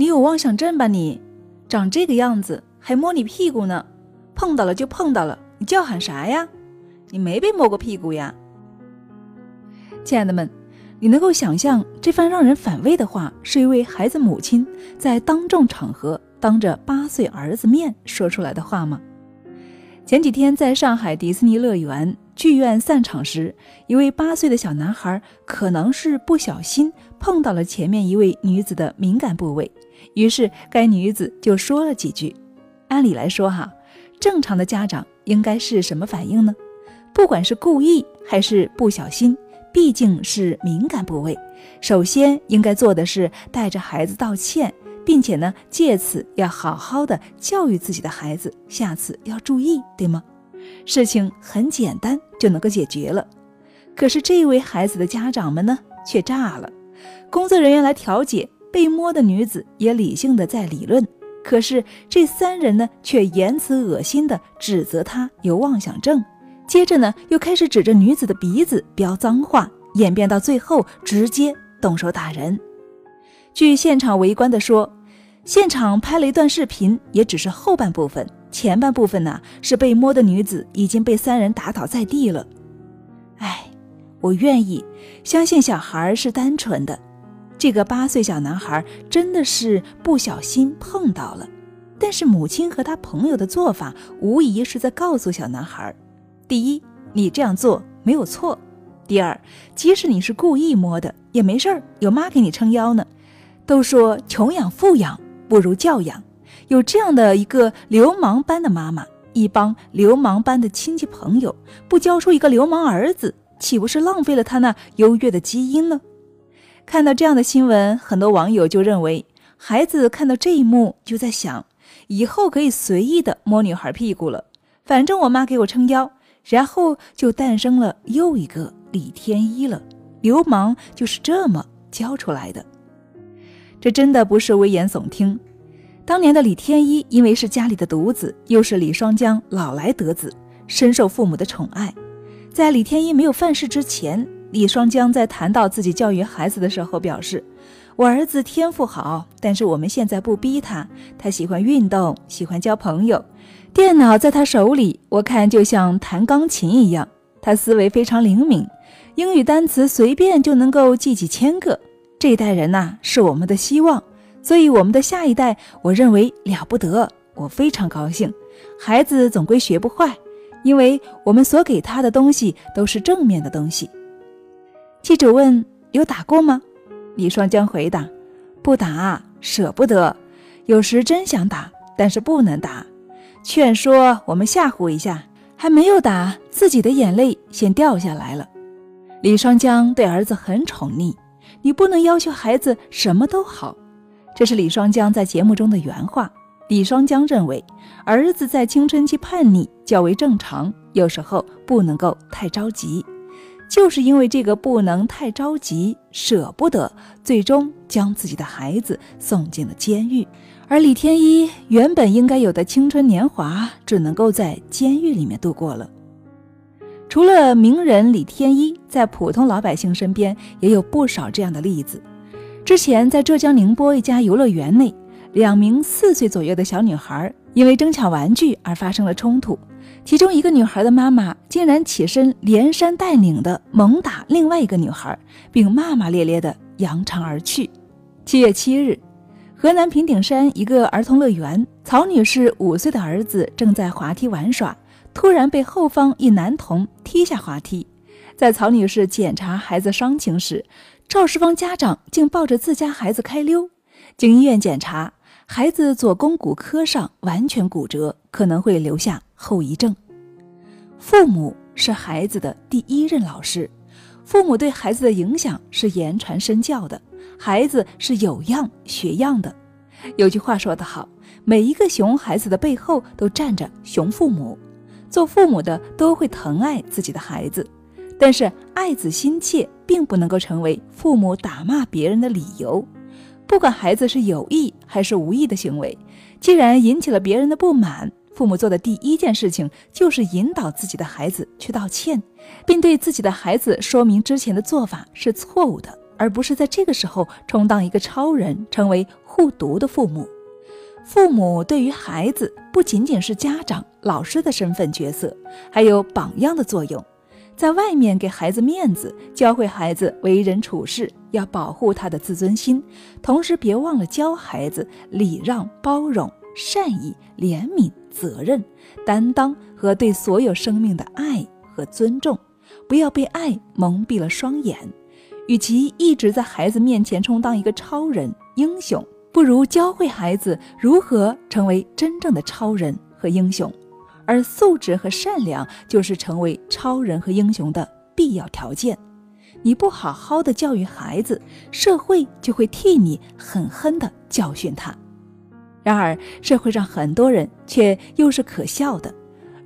你有妄想症吧？你长这个样子还摸你屁股呢？碰到了就碰到了，你叫喊啥呀？你没被摸过屁股呀？亲爱的们，你能够想象这番让人反胃的话是一位孩子母亲在当众场合当着八岁儿子面说出来的话吗？前几天在上海迪士尼乐园剧院散场时，一位八岁的小男孩可能是不小心碰到了前面一位女子的敏感部位。于是，该女子就说了几句。按理来说，哈，正常的家长应该是什么反应呢？不管是故意还是不小心，毕竟是敏感部位，首先应该做的是带着孩子道歉，并且呢，借此要好好的教育自己的孩子，下次要注意，对吗？事情很简单就能够解决了。可是这位孩子的家长们呢，却炸了。工作人员来调解。被摸的女子也理性的在理论，可是这三人呢，却言辞恶心的指责他有妄想症，接着呢，又开始指着女子的鼻子飙脏话，演变到最后直接动手打人。据现场围观的说，现场拍了一段视频，也只是后半部分，前半部分呢，是被摸的女子已经被三人打倒在地了。哎，我愿意相信小孩是单纯的。这个八岁小男孩真的是不小心碰到了，但是母亲和他朋友的做法无疑是在告诉小男孩：第一，你这样做没有错；第二，即使你是故意摸的也没事儿，有妈给你撑腰呢。都说穷养富养不如教养，有这样的一个流氓般的妈妈，一帮流氓般的亲戚朋友，不教出一个流氓儿子，岂不是浪费了他那优越的基因呢？看到这样的新闻，很多网友就认为，孩子看到这一幕就在想，以后可以随意的摸女孩屁股了，反正我妈给我撑腰，然后就诞生了又一个李天一了。流氓就是这么教出来的，这真的不是危言耸听。当年的李天一因为是家里的独子，又是李双江老来得子，深受父母的宠爱，在李天一没有犯事之前。李双江在谈到自己教育孩子的时候表示：“我儿子天赋好，但是我们现在不逼他。他喜欢运动，喜欢交朋友。电脑在他手里，我看就像弹钢琴一样。他思维非常灵敏，英语单词随便就能够记几千个。这一代人呐，是我们的希望，所以我们的下一代，我认为了不得。我非常高兴。孩子总归学不坏，因为我们所给他的东西都是正面的东西。”记者问：“有打过吗？”李双江回答：“不打，舍不得。有时真想打，但是不能打。劝说我们吓唬一下，还没有打，自己的眼泪先掉下来了。”李双江对儿子很宠溺，你不能要求孩子什么都好。这是李双江在节目中的原话。李双江认为，儿子在青春期叛逆较为正常，有时候不能够太着急。就是因为这个不能太着急，舍不得，最终将自己的孩子送进了监狱。而李天一原本应该有的青春年华，只能够在监狱里面度过了。除了名人李天一，在普通老百姓身边也有不少这样的例子。之前在浙江宁波一家游乐园内，两名四岁左右的小女孩因为争抢玩具而发生了冲突。其中一个女孩的妈妈竟然起身连山带岭的猛打另外一个女孩，并骂骂咧咧的扬长而去。七月七日，河南平顶山一个儿童乐园，曹女士五岁的儿子正在滑梯玩耍，突然被后方一男童踢下滑梯。在曹女士检查孩子伤情时，肇事方家长竟抱着自家孩子开溜。经医院检查，孩子左肱骨科上完全骨折，可能会留下。后遗症，父母是孩子的第一任老师，父母对孩子的影响是言传身教的，孩子是有样学样的。有句话说得好，每一个熊孩子的背后都站着熊父母，做父母的都会疼爱自己的孩子，但是爱子心切并不能够成为父母打骂别人的理由。不管孩子是有意还是无意的行为，既然引起了别人的不满。父母做的第一件事情就是引导自己的孩子去道歉，并对自己的孩子说明之前的做法是错误的，而不是在这个时候充当一个超人，成为护犊的父母。父母对于孩子不仅仅是家长、老师的身份角色，还有榜样的作用。在外面给孩子面子，教会孩子为人处事，要保护他的自尊心，同时别忘了教孩子礼让、包容、善意、怜悯、责任、担当和对所有生命的爱和尊重。不要被爱蒙蔽了双眼。与其一直在孩子面前充当一个超人、英雄。不如教会孩子如何成为真正的超人和英雄，而素质和善良就是成为超人和英雄的必要条件。你不好好的教育孩子，社会就会替你狠狠的教训他。然而，社会上很多人却又是可笑的。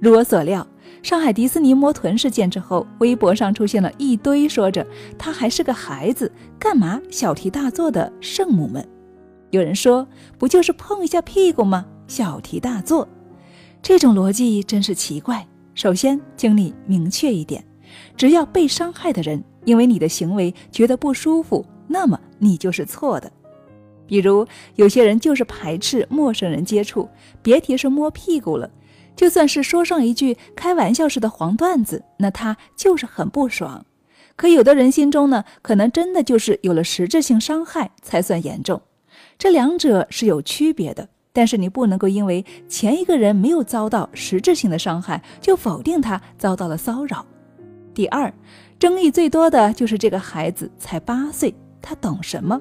如我所料，上海迪士尼摸臀事件之后，微博上出现了一堆说着他还是个孩子，干嘛小题大做的圣母们。有人说，不就是碰一下屁股吗？小题大做，这种逻辑真是奇怪。首先，请你明确一点：只要被伤害的人因为你的行为觉得不舒服，那么你就是错的。比如，有些人就是排斥陌生人接触，别提是摸屁股了。就算是说上一句开玩笑似的黄段子，那他就是很不爽。可有的人心中呢，可能真的就是有了实质性伤害才算严重。这两者是有区别的，但是你不能够因为前一个人没有遭到实质性的伤害，就否定他遭到了骚扰。第二，争议最多的就是这个孩子才八岁，他懂什么？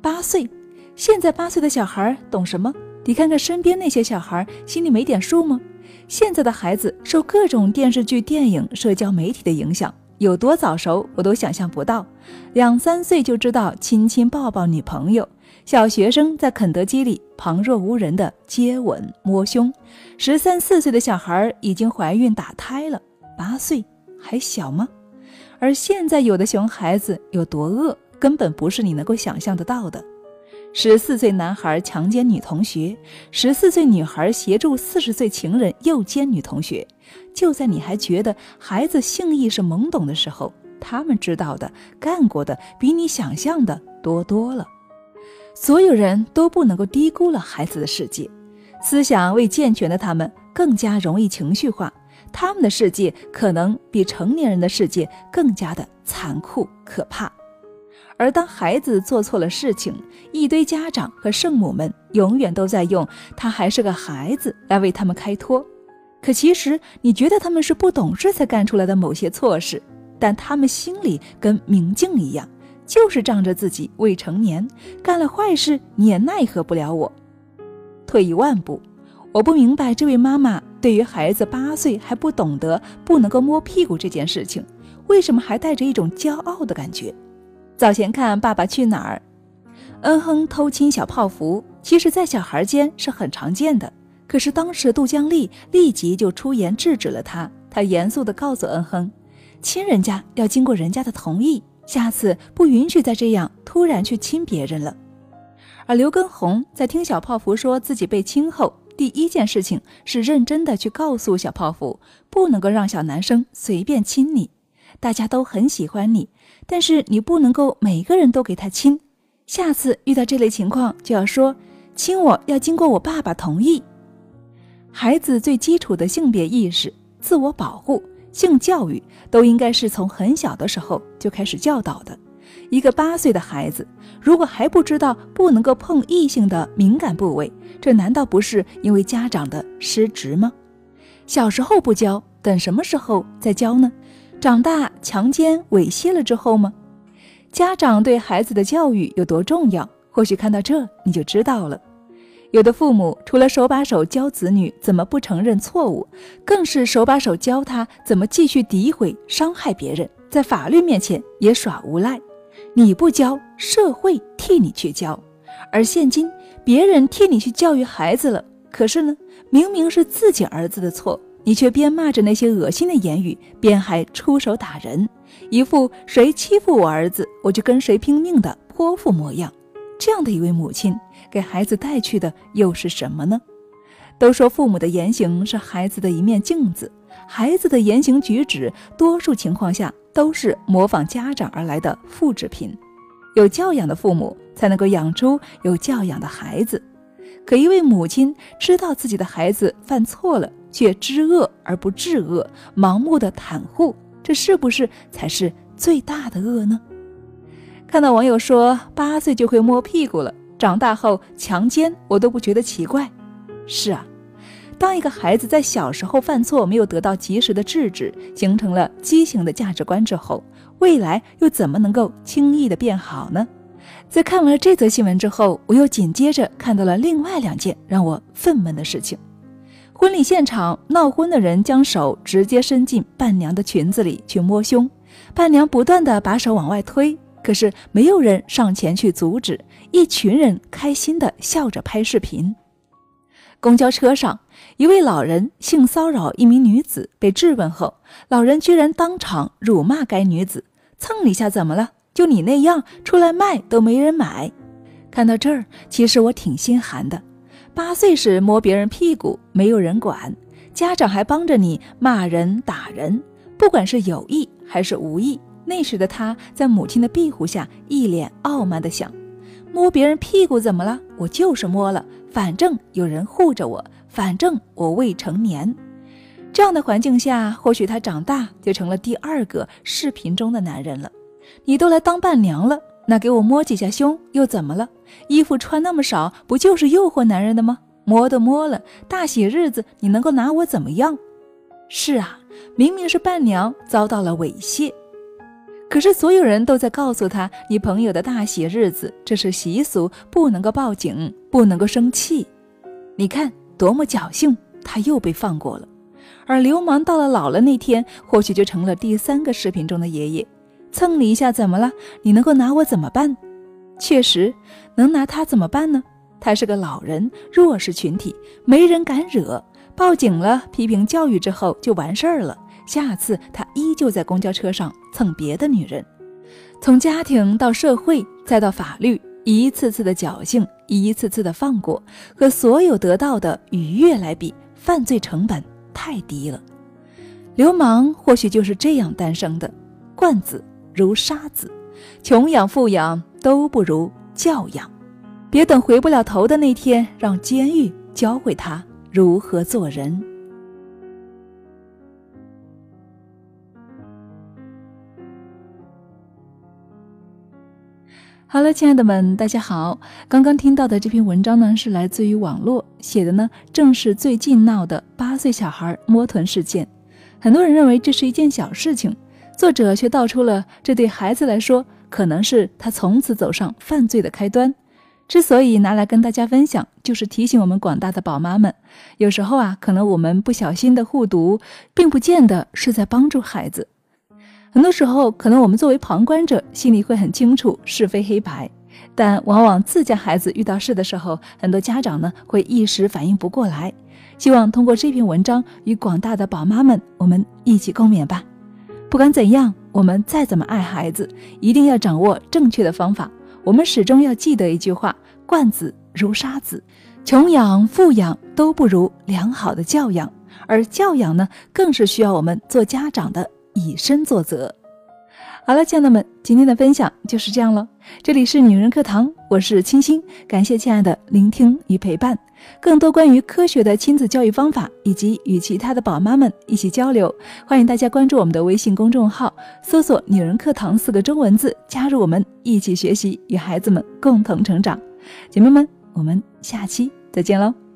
八岁，现在八岁的小孩懂什么？你看看身边那些小孩，心里没点数吗？现在的孩子受各种电视剧、电影、社交媒体的影响，有多早熟，我都想象不到。两三岁就知道亲亲抱抱女朋友。小学生在肯德基里旁若无人的接吻摸胸，十三四岁的小孩已经怀孕打胎了，八岁还小吗？而现在有的熊孩子有多恶，根本不是你能够想象得到的。十四岁男孩强奸女同学，十四岁女孩协助四十岁情人诱奸女同学，就在你还觉得孩子性意识懵懂的时候，他们知道的、干过的比你想象的多多了。所有人都不能够低估了孩子的世界，思想未健全的他们更加容易情绪化，他们的世界可能比成年人的世界更加的残酷可怕。而当孩子做错了事情，一堆家长和圣母们永远都在用他还是个孩子来为他们开脱。可其实你觉得他们是不懂事才干出来的某些错事，但他们心里跟明镜一样。就是仗着自己未成年，干了坏事，你也奈何不了我。退一万步，我不明白这位妈妈对于孩子八岁还不懂得不能够摸屁股这件事情，为什么还带着一种骄傲的感觉？早前看《爸爸去哪儿》，恩亨偷亲小泡芙，其实，在小孩间是很常见的。可是当时杜江丽立即就出言制止了他，他严肃地告诉恩亨，亲人家要经过人家的同意。下次不允许再这样突然去亲别人了。而刘畊宏在听小泡芙说自己被亲后，第一件事情是认真的去告诉小泡芙，不能够让小男生随便亲你。大家都很喜欢你，但是你不能够每个人都给他亲。下次遇到这类情况，就要说亲我要经过我爸爸同意。孩子最基础的性别意识、自我保护。性教育都应该是从很小的时候就开始教导的。一个八岁的孩子，如果还不知道不能够碰异性的敏感部位，这难道不是因为家长的失职吗？小时候不教，等什么时候再教呢？长大强奸猥亵了之后吗？家长对孩子的教育有多重要？或许看到这你就知道了。有的父母除了手把手教子女怎么不承认错误，更是手把手教他怎么继续诋毁、伤害别人，在法律面前也耍无赖。你不教，社会替你去教，而现今别人替你去教育孩子了。可是呢，明明是自己儿子的错，你却边骂着那些恶心的言语，边还出手打人，一副谁欺负我儿子，我就跟谁拼命的泼妇模样。这样的一位母亲。给孩子带去的又是什么呢？都说父母的言行是孩子的一面镜子，孩子的言行举止，多数情况下都是模仿家长而来的复制品。有教养的父母才能够养出有教养的孩子。可一位母亲知道自己的孩子犯错了，却知恶而不治恶，盲目的袒护，这是不是才是最大的恶呢？看到网友说八岁就会摸屁股了，长大后强奸我都不觉得奇怪。是啊。当一个孩子在小时候犯错没有得到及时的制止，形成了畸形的价值观之后，未来又怎么能够轻易的变好呢？在看完了这则新闻之后，我又紧接着看到了另外两件让我愤懑的事情：婚礼现场闹婚的人将手直接伸进伴娘的裙子里去摸胸，伴娘不断的把手往外推，可是没有人上前去阻止，一群人开心的笑着拍视频。公交车上，一位老人性骚扰一名女子，被质问后，老人居然当场辱骂该女子：“蹭你一下怎么了？就你那样，出来卖都没人买。”看到这儿，其实我挺心寒的。八岁时摸别人屁股，没有人管，家长还帮着你骂人打人，不管是有意还是无意。那时的他在母亲的庇护下，一脸傲慢地想：“摸别人屁股怎么了？我就是摸了。”反正有人护着我，反正我未成年，这样的环境下，或许他长大就成了第二个视频中的男人了。你都来当伴娘了，那给我摸几下胸又怎么了？衣服穿那么少，不就是诱惑男人的吗？摸都摸了，大喜日子你能够拿我怎么样？是啊，明明是伴娘遭到了猥亵。可是所有人都在告诉他：“你朋友的大喜日子，这是习俗，不能够报警，不能够生气。”你看多么侥幸，他又被放过了。而流氓到了老了那天，或许就成了第三个视频中的爷爷，蹭你一下怎么了？你能够拿我怎么办？确实，能拿他怎么办呢？他是个老人，弱势群体，没人敢惹。报警了，批评教育之后就完事儿了。下次他依旧在公交车上蹭别的女人，从家庭到社会再到法律，一次次的侥幸，一次次的放过，和所有得到的愉悦来比，犯罪成本太低了。流氓或许就是这样诞生的，惯子如杀子，穷养富养都不如教养。别等回不了头的那天，让监狱教会他如何做人。好了，亲爱的们，大家好。刚刚听到的这篇文章呢，是来自于网络写的呢，正是最近闹的八岁小孩摸臀事件。很多人认为这是一件小事情，作者却道出了这对孩子来说，可能是他从此走上犯罪的开端。之所以拿来跟大家分享，就是提醒我们广大的宝妈们，有时候啊，可能我们不小心的护犊，并不见得是在帮助孩子。很多时候，可能我们作为旁观者，心里会很清楚是非黑白，但往往自家孩子遇到事的时候，很多家长呢会一时反应不过来。希望通过这篇文章，与广大的宝妈们，我们一起共勉吧。不管怎样，我们再怎么爱孩子，一定要掌握正确的方法。我们始终要记得一句话：惯子如杀子，穷养富养都不如良好的教养，而教养呢，更是需要我们做家长的。以身作则。好了，亲爱的们，今天的分享就是这样了。这里是女人课堂，我是清新，感谢亲爱的聆听与陪伴。更多关于科学的亲子教育方法，以及与其他的宝妈们一起交流，欢迎大家关注我们的微信公众号，搜索“女人课堂”四个中文字，加入我们一起学习，与孩子们共同成长。姐妹们，我们下期再见喽！